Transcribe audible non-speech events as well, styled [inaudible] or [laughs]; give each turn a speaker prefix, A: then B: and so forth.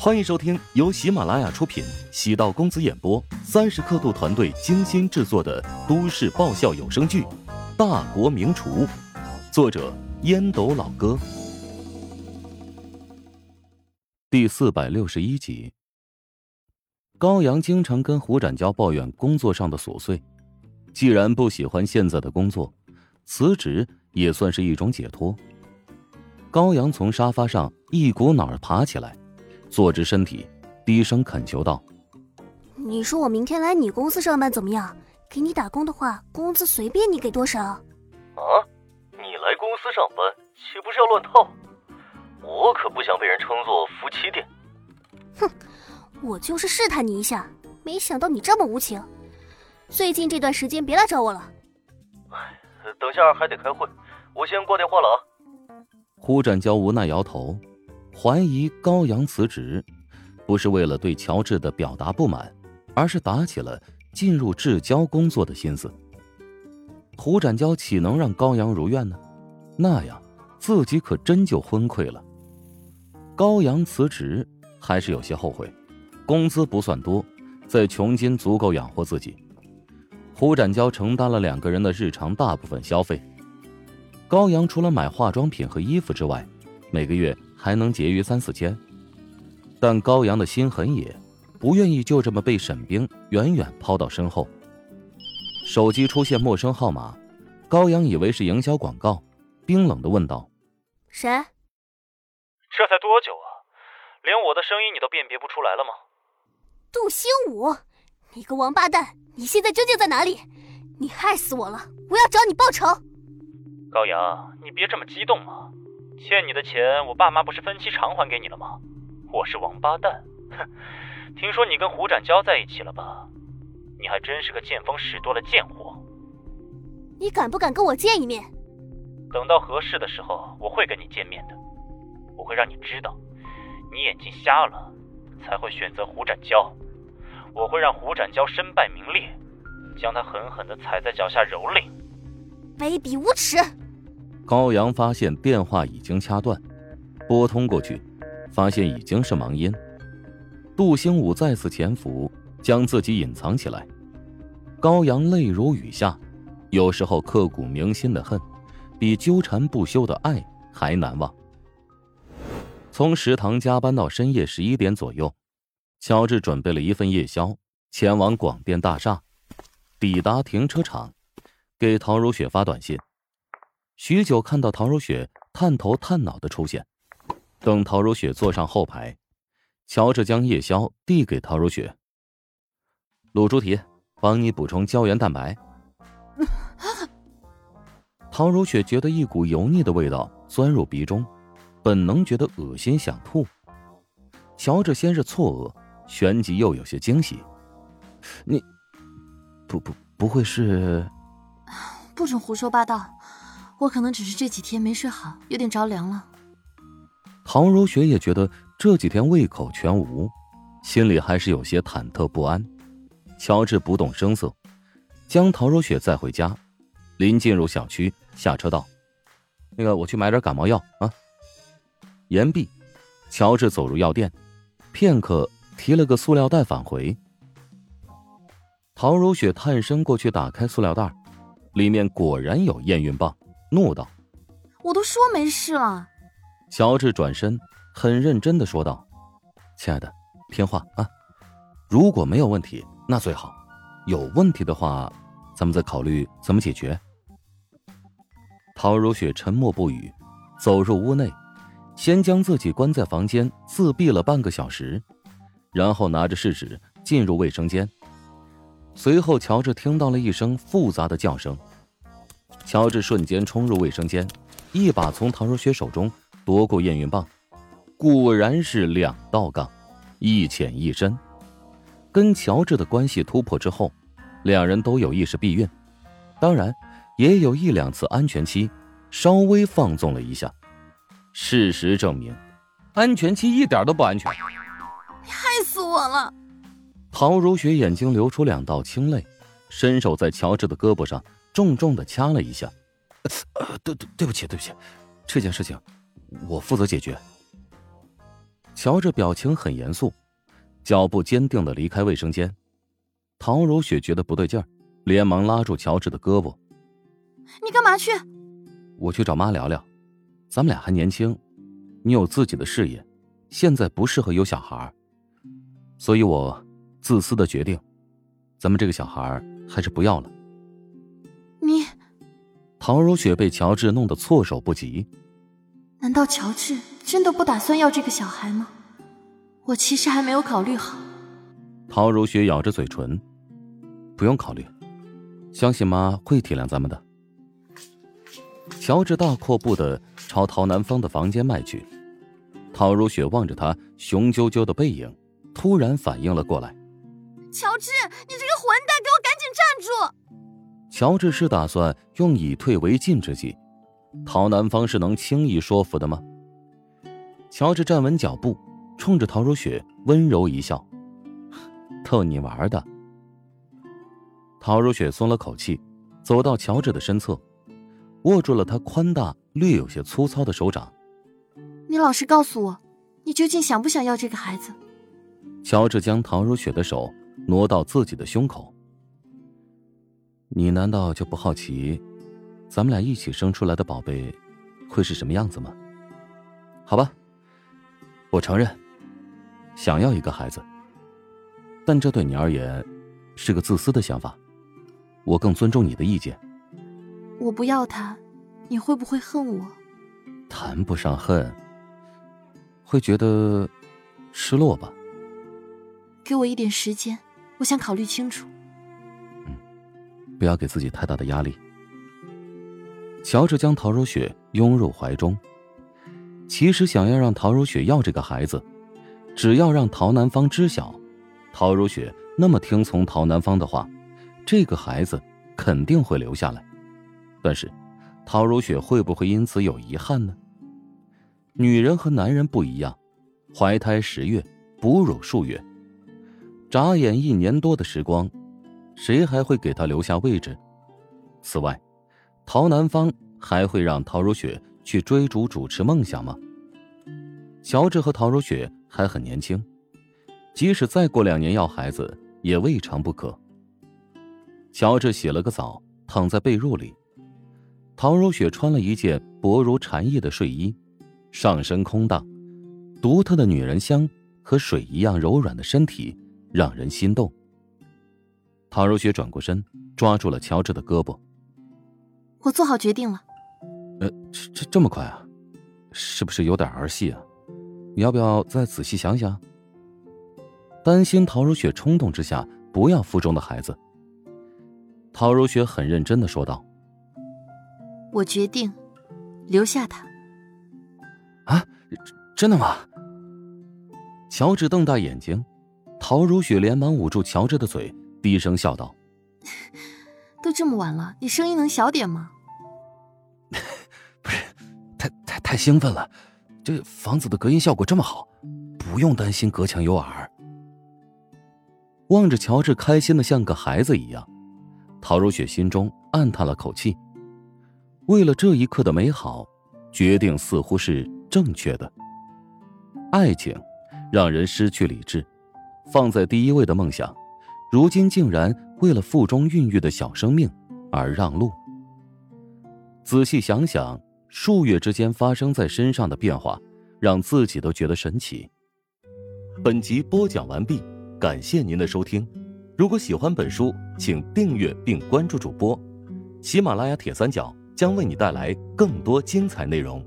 A: 欢迎收听由喜马拉雅出品、喜道公子演播、三十刻度团队精心制作的都市爆笑有声剧《大国名厨》，作者烟斗老哥，第四百六十一集。高阳经常跟胡展娇抱怨工作上的琐碎，既然不喜欢现在的工作，辞职也算是一种解脱。高阳从沙发上一股脑儿爬起来。坐直身体，低声恳求道：“
B: 你说我明天来你公司上班怎么样？给你打工的话，工资随便你给多少。”“啊，
C: 你来公司上班岂不是要乱套？我可不想被人称作夫妻店。”“
B: 哼，我就是试探你一下，没想到你这么无情。最近这段时间别来找我了。”“
C: 哎，等下还得开会，我先挂电话了啊。”
A: 胡展娇无奈摇头。怀疑高阳辞职，不是为了对乔治的表达不满，而是打起了进入至交工作的心思。胡展娇岂能让高阳如愿呢？那样自己可真就昏溃了。高阳辞职还是有些后悔，工资不算多，在穷金足够养活自己。胡展娇承担了两个人的日常大部分消费。高阳除了买化妆品和衣服之外，每个月。还能节约三四千，但高阳的心很野，不愿意就这么被沈冰远远抛到身后。手机出现陌生号码，高阳以为是营销广告，冰冷的问道：“
B: 谁？
C: 这才多久啊？连我的声音你都辨别不出来了吗？”
B: 杜兴武，你个王八蛋！你现在究竟在哪里？你害死我了！我要找你报仇！
C: 高阳，你别这么激动嘛。欠你的钱，我爸妈不是分期偿还给你了吗？我是王八蛋，哼！听说你跟胡展娇在一起了吧？你还真是个见风使舵的贱货！
B: 你敢不敢跟我见一面？
C: 等到合适的时候，我会跟你见面的。我会让你知道，你眼睛瞎了，才会选择胡展娇。我会让胡展娇身败名裂，将他狠狠地踩在脚下蹂躏。
B: 卑鄙无耻！
A: 高阳发现电话已经掐断，拨通过去，发现已经是忙音。杜兴武再次潜伏，将自己隐藏起来。高阳泪如雨下，有时候刻骨铭心的恨，比纠缠不休的爱还难忘。从食堂加班到深夜十一点左右，乔治准备了一份夜宵，前往广电大厦。抵达停车场，给陶如雪发短信。许久，看到陶如雪探头探脑的出现。等陶如雪坐上后排，乔治将夜宵递给陶如雪。卤猪蹄，帮你补充胶原蛋白。陶如雪觉得一股油腻的味道钻入鼻中，本能觉得恶心想吐。乔治先是错愕，旋即又有些惊喜。你，不不不会是？
D: 不准胡说八道。我可能只是这几天没睡好，有点着凉了。
A: 陶如雪也觉得这几天胃口全无，心里还是有些忐忑不安。乔治不动声色，将陶如雪载回家。临进入小区，下车道：“那个，我去买点感冒药啊。”言毕，乔治走入药店，片刻提了个塑料袋返回。陶如雪探身过去打开塑料袋，里面果然有验孕棒。怒道：“
D: 我都说没事了。”
A: 乔治转身，很认真的说道：“亲爱的，听话啊！如果没有问题，那最好；有问题的话，咱们再考虑怎么解决。”陶如雪沉默不语，走入屋内，先将自己关在房间自闭了半个小时，然后拿着试纸进入卫生间。随后，乔治听到了一声复杂的叫声。乔治瞬间冲入卫生间，一把从唐如雪手中夺过验孕棒，果然是两道杠，一浅一深。跟乔治的关系突破之后，两人都有意识避孕，当然也有一两次安全期稍微放纵了一下。事实证明，安全期一点都不安全。
D: 你害死我了！
A: 陶如雪眼睛流出两道清泪，伸手在乔治的胳膊上。重重的掐了一下，呃，对对对不起对不起，这件事情我负责解决。乔治表情很严肃，脚步坚定的离开卫生间。陶如雪觉得不对劲儿，连忙拉住乔治的胳膊：“
D: 你干嘛去？”“
A: 我去找妈聊聊，咱们俩还年轻，你有自己的事业，现在不适合有小孩，所以我自私的决定，咱们这个小孩还是不要了。”
D: 你，
A: 陶如雪被乔治弄得措手不及。
D: 难道乔治真的不打算要这个小孩吗？我其实还没有考虑好。
A: 陶如雪咬着嘴唇，不用考虑，相信妈会体谅咱们的。乔治大阔步的朝陶南方的房间迈去，陶如雪望着他雄赳赳的背影，突然反应了过来：“
B: 乔治，你这个混蛋，给我赶紧站住！”
A: 乔治是打算用以退为进之计，陶南方是能轻易说服的吗？乔治站稳脚步，冲着陶如雪温柔一笑：“逗你玩的。”陶如雪松了口气，走到乔治的身侧，握住了他宽大、略有些粗糙的手掌。
D: “你老实告诉我，你究竟想不想要这个孩子？”
A: 乔治将陶如雪的手挪到自己的胸口。你难道就不好奇，咱们俩一起生出来的宝贝会是什么样子吗？好吧，我承认，想要一个孩子，但这对你而言是个自私的想法。我更尊重你的意见。
D: 我不要他，你会不会恨我？
A: 谈不上恨，会觉得失落吧。
D: 给我一点时间，我想考虑清楚。
A: 不要给自己太大的压力。乔治将陶如雪拥入怀中。其实想要让陶如雪要这个孩子，只要让陶南方知晓，陶如雪那么听从陶南方的话，这个孩子肯定会留下来。但是，陶如雪会不会因此有遗憾呢？女人和男人不一样，怀胎十月，哺乳数月，眨眼一年多的时光。谁还会给他留下位置？此外，陶南方还会让陶如雪去追逐主持梦想吗？乔治和陶如雪还很年轻，即使再过两年要孩子也未尝不可。乔治洗了个澡，躺在被褥里。陶如雪穿了一件薄如蝉翼的睡衣，上身空荡，独特的女人香和水一样柔软的身体让人心动。陶如雪转过身，抓住了乔治的胳膊。
D: 我做好决定了。
A: 呃，这这这么快啊？是不是有点儿戏啊？你要不要再仔细想想？担心陶如雪冲动之下不要腹中的孩子。陶如雪很认真的说道：“
D: 我决定留下他。”
A: 啊，真的吗？乔治瞪大眼睛，陶如雪连忙捂住乔治的嘴。低声笑道：[laughs] “
D: 都这么晚了，你声音能小点吗？” [laughs]
A: 不是，太太太兴奋了。这房子的隔音效果这么好，不用担心隔墙有耳。望着乔治开心的像个孩子一样，陶如雪心中暗叹了口气。为了这一刻的美好，决定似乎是正确的。爱情让人失去理智，放在第一位的梦想。如今竟然为了腹中孕育的小生命而让路。仔细想想，数月之间发生在身上的变化，让自己都觉得神奇。本集播讲完毕，感谢您的收听。如果喜欢本书，请订阅并关注主播。喜马拉雅铁三角将为你带来更多精彩内容。